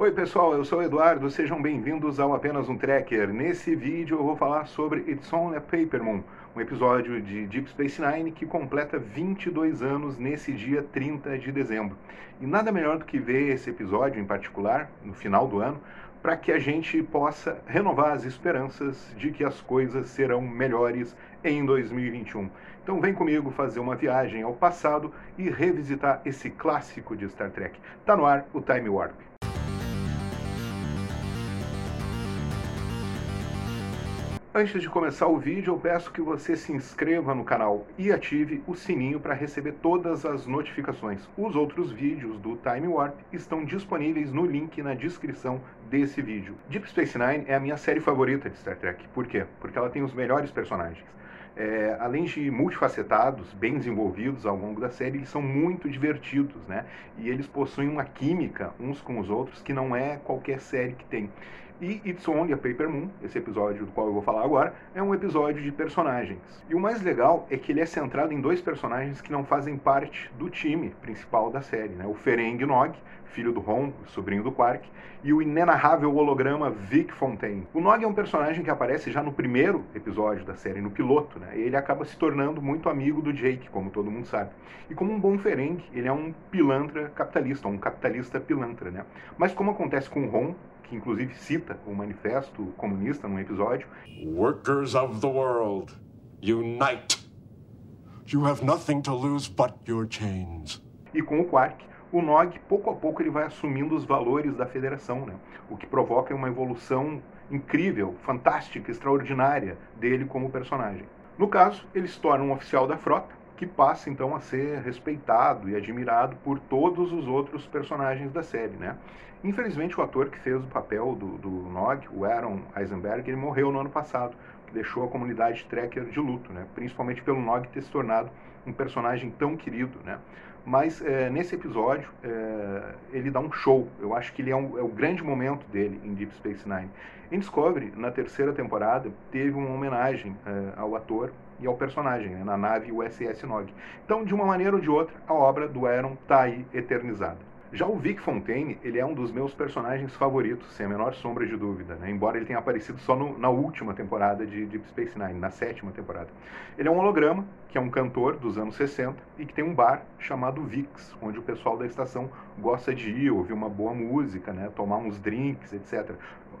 Oi pessoal, eu sou o Eduardo, sejam bem-vindos ao Apenas um Tracker. Nesse vídeo eu vou falar sobre It's Only a Paper Moon, um episódio de Deep Space Nine que completa 22 anos nesse dia 30 de dezembro. E nada melhor do que ver esse episódio em particular, no final do ano, para que a gente possa renovar as esperanças de que as coisas serão melhores em 2021. Então vem comigo fazer uma viagem ao passado e revisitar esse clássico de Star Trek. Tá no ar o Time Warp. Antes de começar o vídeo, eu peço que você se inscreva no canal e ative o sininho para receber todas as notificações. Os outros vídeos do Time Warp estão disponíveis no link na descrição desse vídeo. Deep Space Nine é a minha série favorita de Star Trek. Por quê? Porque ela tem os melhores personagens. É, além de multifacetados, bem desenvolvidos ao longo da série, eles são muito divertidos, né? E eles possuem uma química uns com os outros que não é qualquer série que tem. E It's Only a Paper Moon, esse episódio do qual eu vou falar agora, é um episódio de personagens. E o mais legal é que ele é centrado em dois personagens que não fazem parte do time principal da série, né? O Ferengi Nog, filho do Ron, sobrinho do Quark, e o inenarrável holograma Vic Fontaine. O Nog é um personagem que aparece já no primeiro episódio da série, no piloto, né? E ele acaba se tornando muito amigo do Jake, como todo mundo sabe. E como um bom Ferengi, ele é um pilantra capitalista, um capitalista pilantra, né? Mas como acontece com o Ron, que inclusive cita o Manifesto Comunista num episódio. Workers of the world, unite! You have nothing to lose but your chains. E com o Quark, o Nog, pouco a pouco, ele vai assumindo os valores da federação, né? o que provoca uma evolução incrível, fantástica, extraordinária dele como personagem. No caso, ele se torna um oficial da frota, que passa então a ser respeitado e admirado por todos os outros personagens da série, né? Infelizmente o ator que fez o papel do, do Nog, o Aaron Eisenberg, ele morreu no ano passado, que deixou a comunidade Trekker de luto, né? Principalmente pelo Nog ter se tornado um personagem tão querido, né? Mas é, nesse episódio é, ele dá um show. Eu acho que ele é, um, é o grande momento dele em Deep Space Nine. Em Discovery, na terceira temporada, teve uma homenagem é, ao ator e ao personagem, né, na nave USS Nog. Então, de uma maneira ou de outra, a obra do Aaron está aí eternizada. Já o Vic Fontaine, ele é um dos meus personagens favoritos, sem a menor sombra de dúvida, né? embora ele tenha aparecido só no, na última temporada de Deep Space Nine, na sétima temporada. Ele é um holograma, que é um cantor dos anos 60 e que tem um bar chamado Vix, onde o pessoal da estação gosta de ir, ouvir uma boa música, né? tomar uns drinks, etc.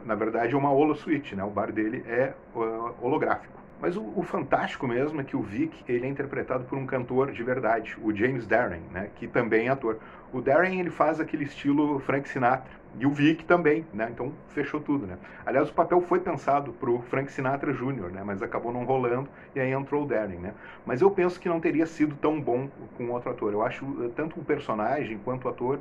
Na verdade é uma holosuite, né? o bar dele é uh, holográfico. Mas o, o, fantástico mesmo é que o Vic ele é interpretado por um cantor de verdade, o James Darren, né, que também é ator. O Darren ele faz aquele estilo Frank Sinatra e o Vic também, né? Então fechou tudo, né? Aliás, o papel foi pensado para o Frank Sinatra Jr., né? Mas acabou não rolando e aí entrou o Darren, né? Mas eu penso que não teria sido tão bom com outro ator. Eu acho eh, tanto o personagem quanto o ator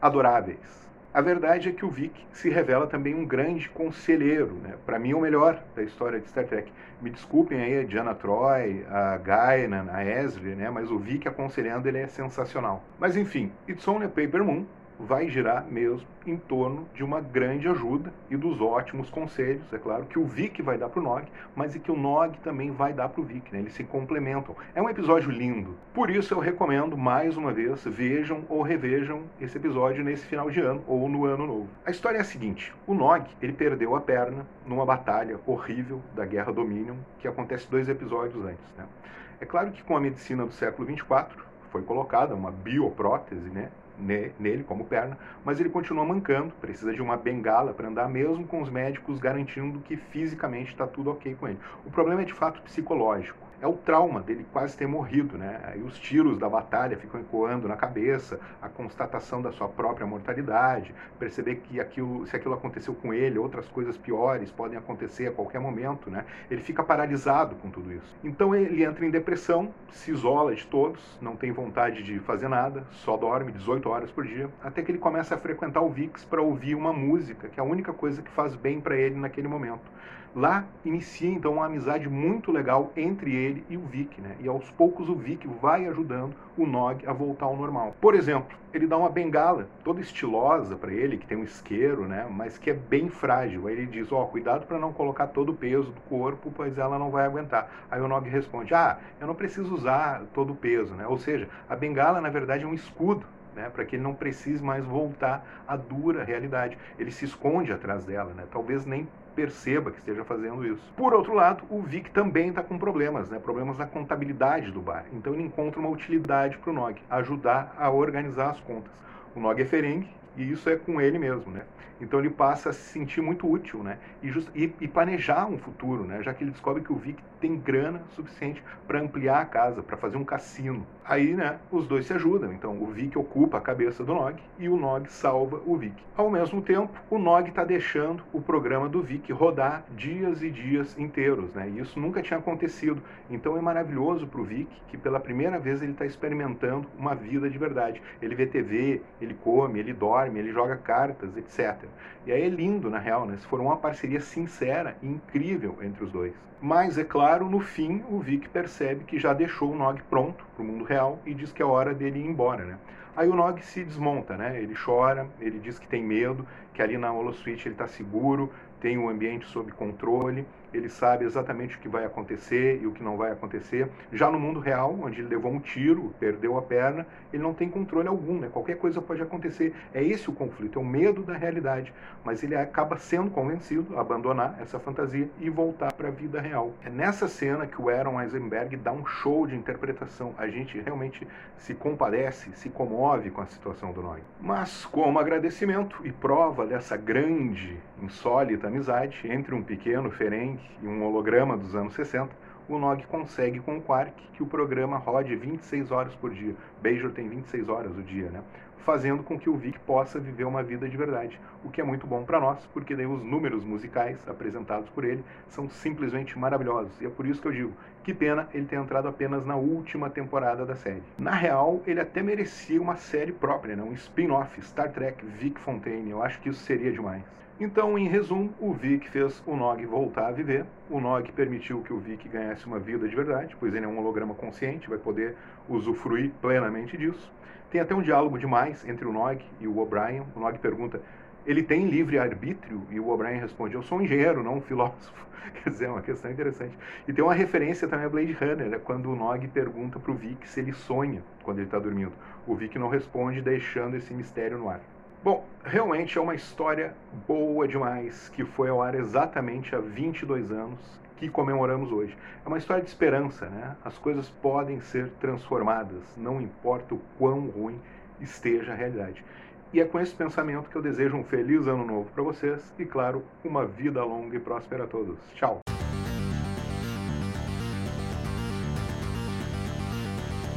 adoráveis. A verdade é que o Vic se revela também um grande conselheiro, né? para mim o melhor da história de Star Trek. Me desculpem aí a Diana Troy, a Guinan, a Ezri, né? mas o Vic aconselhando ele é sensacional. Mas enfim, It's Only a Paper Moon vai girar mesmo em torno de uma grande ajuda e dos ótimos conselhos, é claro, que o Vic vai dar para o Nog, mas e que o Nog também vai dar para o Vic, né? Eles se complementam. É um episódio lindo. Por isso eu recomendo, mais uma vez, vejam ou revejam esse episódio nesse final de ano ou no ano novo. A história é a seguinte, o Nog, ele perdeu a perna numa batalha horrível da Guerra Dominion, que acontece dois episódios antes, né? É claro que com a medicina do século 24 foi colocada uma bioprótese, né? nele como perna, mas ele continua mancando, precisa de uma bengala para andar, mesmo com os médicos garantindo que fisicamente está tudo ok com ele. O problema é de fato psicológico é o trauma dele quase ter morrido, né? Aí os tiros da batalha ficam ecoando na cabeça, a constatação da sua própria mortalidade, perceber que aquilo, se aquilo aconteceu com ele, outras coisas piores podem acontecer a qualquer momento, né? Ele fica paralisado com tudo isso. Então ele entra em depressão, se isola de todos, não tem vontade de fazer nada, só dorme 18 horas por dia, até que ele começa a frequentar o VIX para ouvir uma música, que é a única coisa que faz bem para ele naquele momento. Lá inicia então uma amizade muito legal entre ele e o Vic, né? E aos poucos o Vic vai ajudando o Nog a voltar ao normal. Por exemplo, ele dá uma bengala toda estilosa para ele, que tem um isqueiro, né? Mas que é bem frágil. Aí ele diz: "Ó, oh, cuidado para não colocar todo o peso do corpo, pois ela não vai aguentar". Aí o Nog responde: "Ah, eu não preciso usar todo o peso, né? Ou seja, a bengala na verdade é um escudo né, para que ele não precise mais voltar à dura realidade. Ele se esconde atrás dela, né, talvez nem perceba que esteja fazendo isso. Por outro lado, o Vic também está com problemas, né, problemas na contabilidade do bar. Então ele encontra uma utilidade para o Nog, ajudar a organizar as contas. O Nog é ferengue e isso é com ele mesmo, né? Então ele passa a se sentir muito útil, né? E, just, e, e planejar um futuro, né? Já que ele descobre que o Vic tem grana suficiente para ampliar a casa, para fazer um cassino. Aí, né, os dois se ajudam. Então, o Vic ocupa a cabeça do Nog e o Nog salva o Vic. Ao mesmo tempo, o Nog está deixando o programa do Vic rodar dias e dias inteiros, né? E isso nunca tinha acontecido. Então, é maravilhoso para o Vic que pela primeira vez ele está experimentando uma vida de verdade. Ele vê TV, ele come, ele dorme, ele joga cartas, etc. E aí é lindo, na real, né? Se for uma parceria sincera e incrível entre os dois. Mas, é claro, no fim, o Vic percebe que já deixou o Nog pronto para o mundo real e diz que é hora dele ir embora, né? Aí o Nog se desmonta, né? Ele chora, ele diz que tem medo, que ali na Holosuite ele está seguro, tem o ambiente sob controle, ele sabe exatamente o que vai acontecer e o que não vai acontecer. Já no mundo real, onde ele levou um tiro, perdeu a perna, ele não tem controle algum, né? qualquer coisa pode acontecer. É esse o conflito, é o medo da realidade. Mas ele acaba sendo convencido a abandonar essa fantasia e voltar para a vida real. É nessa cena que o Aaron Eisenberg dá um show de interpretação. A gente realmente se compadece, se comove com a situação do Noy. Mas, como agradecimento e prova dessa grande, insólita amizade entre um pequeno Ferenc e um holograma dos anos 60, o Nog consegue com o Quark que o programa rode 26 horas por dia. Bajor tem 26 horas o dia, né? Fazendo com que o Vic possa viver uma vida de verdade, o que é muito bom para nós, porque daí os números musicais apresentados por ele são simplesmente maravilhosos. E é por isso que eu digo, que pena ele ter entrado apenas na última temporada da série. Na real, ele até merecia uma série própria, né? um spin-off, Star Trek Vic Fontaine. Eu acho que isso seria demais. Então, em resumo, o Vic fez o Nog voltar a viver. O Nog permitiu que o Vic ganhasse uma vida de verdade, pois ele é um holograma consciente, vai poder usufruir plenamente disso. Tem até um diálogo demais entre o Nog e o O'Brien. O Nog pergunta: ele tem livre arbítrio? E o O'Brien responde: eu sou um engenheiro, não um filósofo. Quer dizer, é uma questão interessante. E tem uma referência também a Blade Runner, né, quando o Nog pergunta para o Vic se ele sonha quando ele está dormindo. O Vic não responde, deixando esse mistério no ar. Bom, realmente é uma história boa demais, que foi ao ar exatamente há 22 anos, que comemoramos hoje. É uma história de esperança, né? As coisas podem ser transformadas, não importa o quão ruim esteja a realidade. E é com esse pensamento que eu desejo um feliz ano novo para vocês e, claro, uma vida longa e próspera a todos. Tchau!